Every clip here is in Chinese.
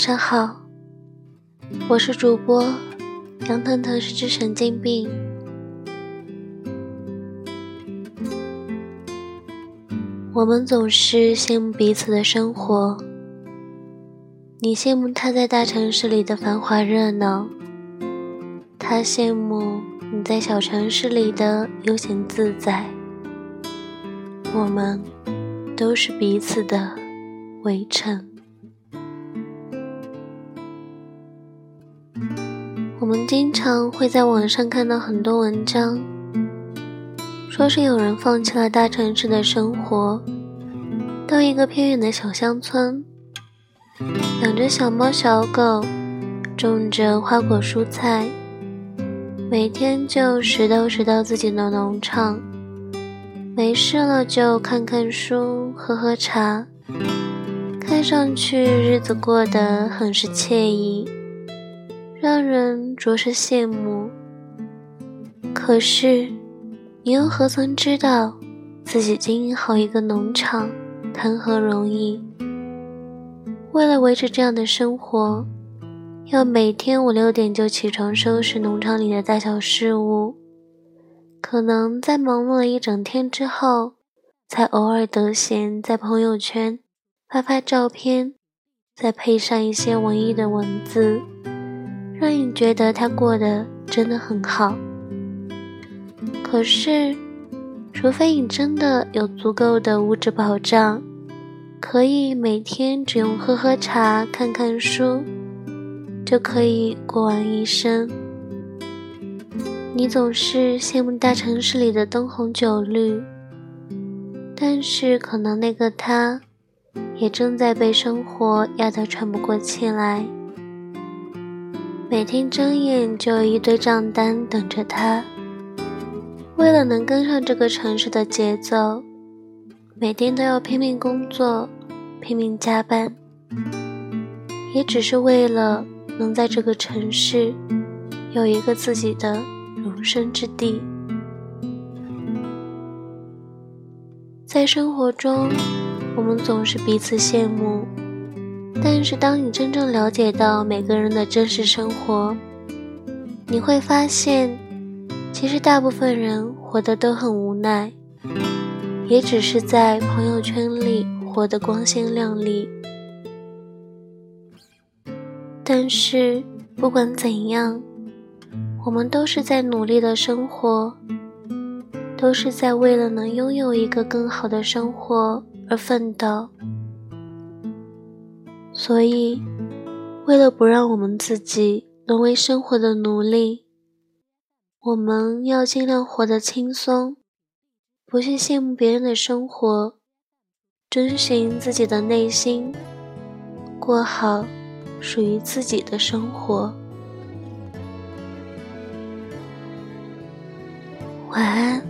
晚上好，我是主播杨腾腾，是只神经病。我们总是羡慕彼此的生活，你羡慕他在大城市里的繁华热闹，他羡慕你在小城市里的悠闲自在。我们都是彼此的围城。我们经常会在网上看到很多文章，说是有人放弃了大城市的生活，到一个偏远的小乡村，养着小猫小狗，种着花果蔬菜，每天就拾掇拾掇自己的农场，没事了就看看书，喝喝茶，看上去日子过得很是惬意。让人着实羡慕。可是，你又何曾知道，自己经营好一个农场，谈何容易？为了维持这样的生活，要每天五六点就起床收拾农场里的大小事务，可能在忙碌了一整天之后，才偶尔得闲在朋友圈发发照片，再配上一些文艺的文字。让你觉得他过得真的很好。可是，除非你真的有足够的物质保障，可以每天只用喝喝茶、看看书，就可以过完一生。你总是羡慕大城市里的灯红酒绿，但是可能那个他，也正在被生活压得喘不过气来。每天睁眼就有一堆账单等着他。为了能跟上这个城市的节奏，每天都要拼命工作，拼命加班，也只是为了能在这个城市有一个自己的容身之地。在生活中，我们总是彼此羡慕。但是，当你真正了解到每个人的真实生活，你会发现，其实大部分人活得都很无奈，也只是在朋友圈里活得光鲜亮丽。但是，不管怎样，我们都是在努力的生活，都是在为了能拥有一个更好的生活而奋斗。所以，为了不让我们自己沦为生活的奴隶，我们要尽量活得轻松，不去羡慕别人的生活，遵循自己的内心，过好属于自己的生活。晚安。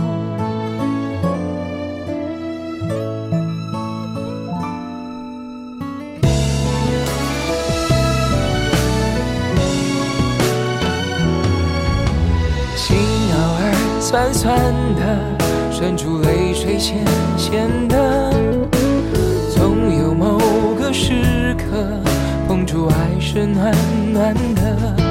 酸酸的，渗出泪水咸咸的，总有某个时刻碰触爱是暖暖的，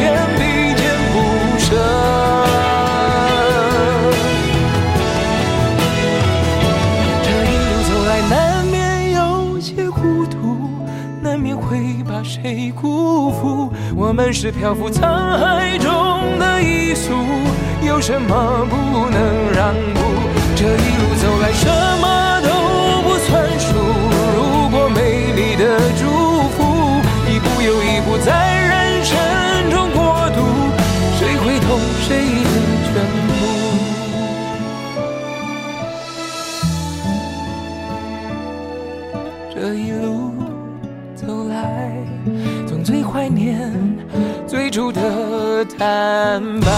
天地间不舍？这一路走来，难免有些糊涂，难免会把谁辜负。我们是漂浮沧海中的一粟，有什么不能让步？这一路走来，什么怀念最初的坦白。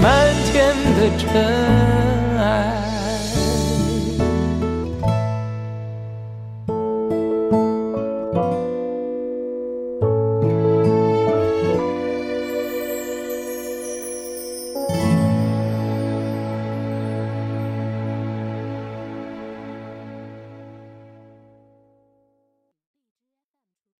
漫天的尘。